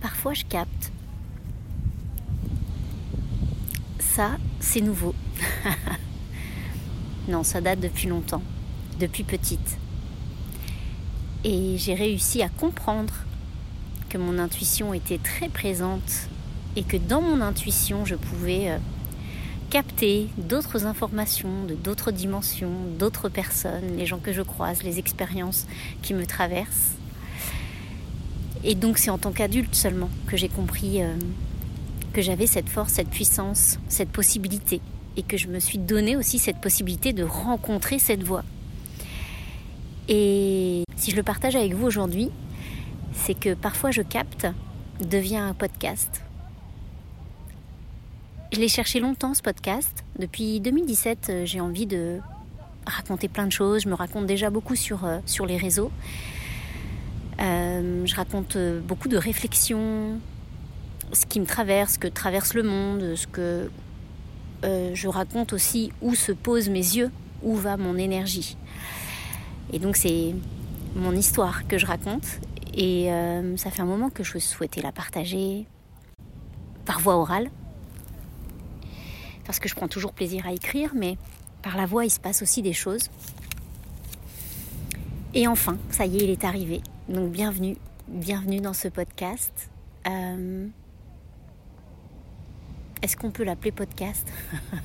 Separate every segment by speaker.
Speaker 1: parfois je capte. Ça, c'est nouveau. non, ça date depuis longtemps, depuis petite. Et j'ai réussi à comprendre que mon intuition était très présente et que dans mon intuition, je pouvais euh, capter d'autres informations, de d'autres dimensions, d'autres personnes, les gens que je croise, les expériences qui me traversent. Et donc c'est en tant qu'adulte seulement que j'ai compris euh, que j'avais cette force, cette puissance, cette possibilité. Et que je me suis donné aussi cette possibilité de rencontrer cette voix. Et si je le partage avec vous aujourd'hui, c'est que parfois je capte devient un podcast. Je l'ai cherché longtemps ce podcast. Depuis 2017, euh, j'ai envie de raconter plein de choses. Je me raconte déjà beaucoup sur, euh, sur les réseaux. Euh, je raconte beaucoup de réflexions, ce qui me traverse, ce que traverse le monde, ce que je raconte aussi où se posent mes yeux, où va mon énergie. Et donc c'est mon histoire que je raconte et euh, ça fait un moment que je souhaitais la partager par voix orale. Parce que je prends toujours plaisir à écrire, mais par la voix, il se passe aussi des choses. Et enfin, ça y est, il est arrivé. Donc bienvenue, bienvenue dans ce podcast. Euh, est-ce qu'on peut l'appeler podcast?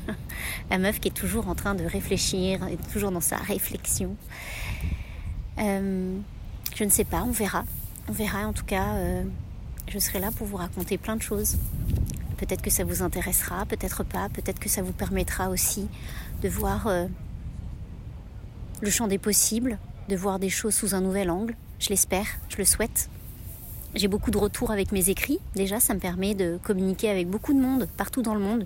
Speaker 1: La meuf qui est toujours en train de réfléchir, toujours dans sa réflexion. Euh, je ne sais pas, on verra. On verra en tout cas. Euh, je serai là pour vous raconter plein de choses. Peut-être que ça vous intéressera, peut-être pas. Peut-être que ça vous permettra aussi de voir le champ des possibles, de voir des choses sous un nouvel angle. Je l'espère, je le souhaite. J'ai beaucoup de retours avec mes écrits. Déjà, ça me permet de communiquer avec beaucoup de monde, partout dans le monde.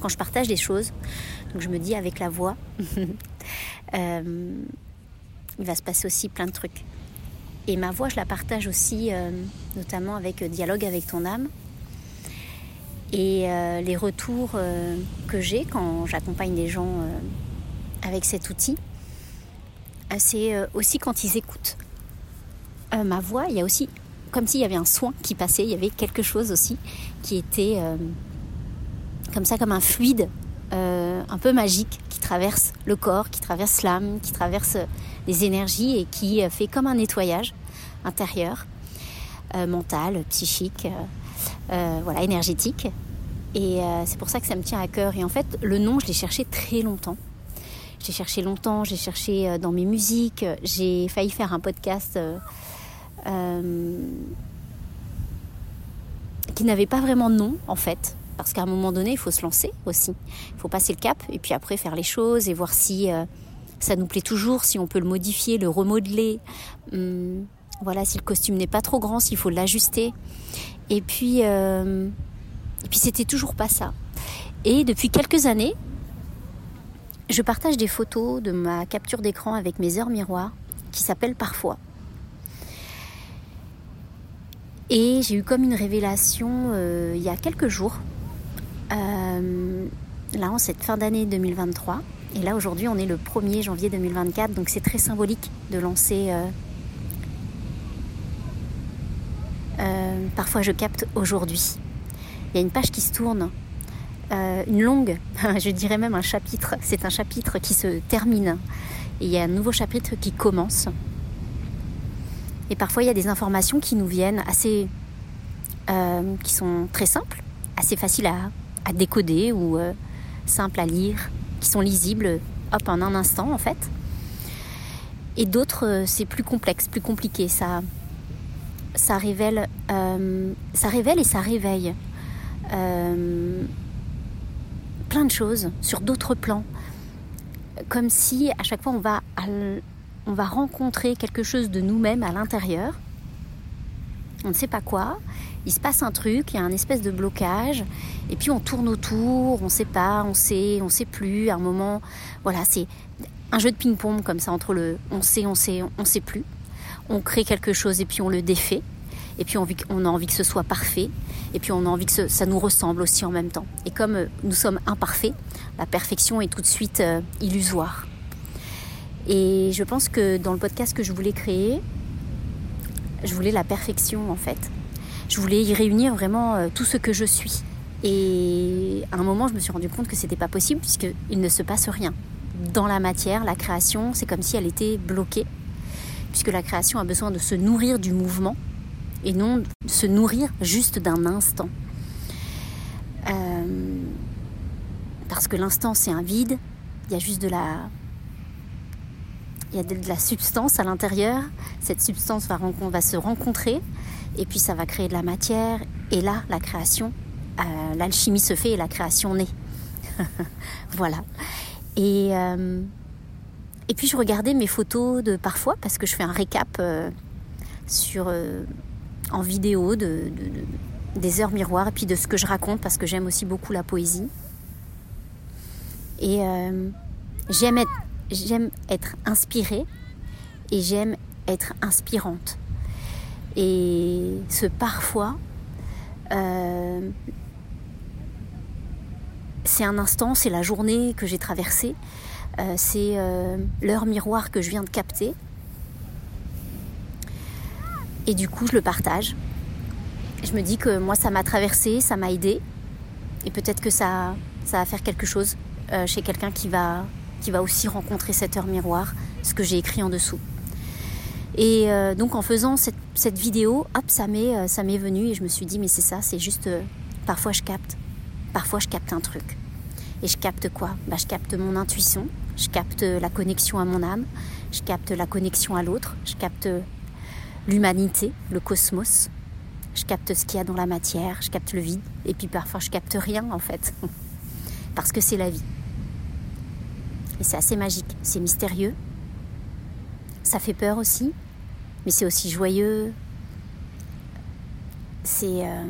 Speaker 1: Quand je partage des choses, donc je me dis avec la voix, euh, il va se passer aussi plein de trucs. Et ma voix, je la partage aussi, euh, notamment avec euh, Dialogue avec ton âme. Et les retours que j'ai quand j'accompagne des gens avec cet outil, c'est aussi quand ils écoutent ma voix. Il y a aussi, comme s'il y avait un soin qui passait, il y avait quelque chose aussi qui était comme ça, comme un fluide un peu magique qui traverse le corps, qui traverse l'âme, qui traverse les énergies et qui fait comme un nettoyage intérieur, euh, mental, psychique, euh, euh, voilà, énergétique. Et c'est pour ça que ça me tient à cœur. Et en fait, le nom, je l'ai cherché très longtemps. J'ai cherché longtemps, j'ai cherché dans mes musiques, j'ai failli faire un podcast qui n'avait pas vraiment de nom en fait. Parce qu'à un moment donné, il faut se lancer aussi. Il faut passer le cap et puis après faire les choses et voir si ça nous plaît toujours, si on peut le modifier, le remodeler. Hum, voilà, si le costume n'est pas trop grand, s'il faut l'ajuster. Et puis, euh, et puis c'était toujours pas ça. Et depuis quelques années, je partage des photos de ma capture d'écran avec mes heures miroirs qui s'appellent Parfois. Et j'ai eu comme une révélation euh, il y a quelques jours, euh, là en cette fin d'année 2023. Et là aujourd'hui on est le 1er janvier 2024, donc c'est très symbolique de lancer euh, parfois je capte aujourd'hui. Il y a une page qui se tourne, une longue, je dirais même un chapitre. C'est un chapitre qui se termine et il y a un nouveau chapitre qui commence. Et parfois il y a des informations qui nous viennent assez, euh, qui sont très simples, assez faciles à, à décoder ou simples à lire, qui sont lisibles, hop, en un instant en fait. Et d'autres, c'est plus complexe, plus compliqué. Ça, ça révèle, euh, ça révèle et ça réveille euh, plein de choses sur d'autres plans. Comme si à chaque fois on va, on va rencontrer quelque chose de nous-mêmes à l'intérieur. On ne sait pas quoi. Il se passe un truc, il y a un espèce de blocage, et puis on tourne autour, on ne sait pas, on sait, on sait plus. À un moment, voilà, c'est un jeu de ping-pong comme ça entre le on sait, on sait, on sait plus on crée quelque chose et puis on le défait. Et puis on, a envie que ce soit parfait. Et puis on a envie que ça nous ressemble aussi en même temps. Et comme euh, nous sommes imparfaits, la perfection est tout de suite euh, illusoire. Et je pense que dans le podcast que je voulais créer, je voulais la perfection en fait. Je voulais y réunir vraiment euh, tout ce que je suis. Et à un moment, je me suis rendu compte que c'était pas possible puisqu'il ne se passe rien. Dans la matière, la création, c'est comme si elle était bloquée, puisque la création a besoin de se nourrir du mouvement et non de se nourrir juste d'un instant. Euh, parce que l'instant, c'est un vide, il y a juste de la, il y a de, la substance à l'intérieur. Cette substance va, va, se rencontrer et puis ça va créer de la matière. Et là, la création, euh, l'alchimie se fait et la création naît. voilà. Et, euh, et puis je regardais mes photos de parfois parce que je fais un récap euh, sur, en vidéo de, des heures miroirs et puis de ce que je raconte parce que j'aime aussi beaucoup la poésie. Et j'aime être j'aime être inspirée et j'aime être inspirante. Et ce parfois, euh, c'est un instant, c'est la journée que j'ai traversée, euh, c'est euh, l'heure miroir que je viens de capter. Et du coup, je le partage. Je me dis que moi, ça m'a traversé, ça m'a aidé. Et peut-être que ça, ça va faire quelque chose chez quelqu'un qui va qui va aussi rencontrer cette heure miroir, ce que j'ai écrit en dessous. Et euh, donc en faisant cette, vidéo, hop, ça m'est, euh, ça m'est venu et je me suis dit, mais c'est ça, c'est juste, euh, parfois je capte, parfois je capte un truc. Et je capte quoi? Bah, Je capte mon intuition, je capte la connexion à mon âme, je capte la connexion à l'autre, je capte l'humanité, le cosmos, je capte ce qu'il y a dans la matière, je capte le vide, et puis parfois je capte rien en fait, parce que c'est la vie. Et c'est assez magique, c'est mystérieux. Ça fait peur aussi, mais c'est aussi joyeux. C'est euh,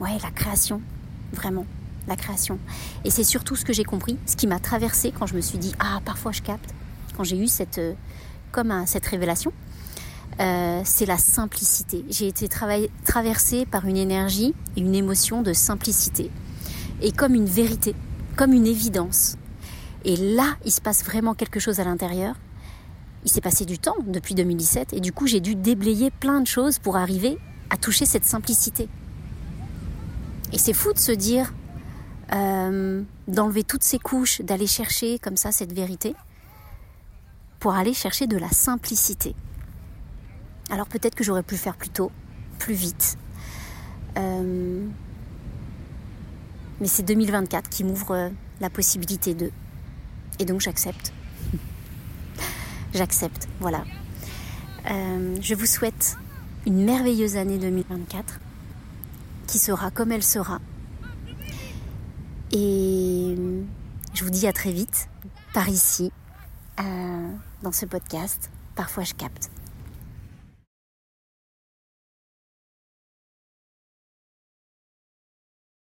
Speaker 1: ouais, la création, vraiment, la création. Et c'est surtout ce que j'ai compris, ce qui m'a traversé quand je me suis dit ah parfois je capte, quand j'ai eu cette euh, comme cette révélation. Euh, c'est la simplicité. J'ai été traversée par une énergie et une émotion de simplicité. Et comme une vérité, comme une évidence. Et là, il se passe vraiment quelque chose à l'intérieur. Il s'est passé du temps depuis 2017 et du coup, j'ai dû déblayer plein de choses pour arriver à toucher cette simplicité. Et c'est fou de se dire, euh, d'enlever toutes ces couches, d'aller chercher comme ça cette vérité, pour aller chercher de la simplicité. Alors peut-être que j'aurais pu faire plus tôt, plus vite. Euh, mais c'est 2024 qui m'ouvre la possibilité de. Et donc j'accepte. j'accepte, voilà. Euh, je vous souhaite une merveilleuse année 2024 qui sera comme elle sera. Et je vous dis à très vite par ici, euh, dans ce podcast. Parfois je capte.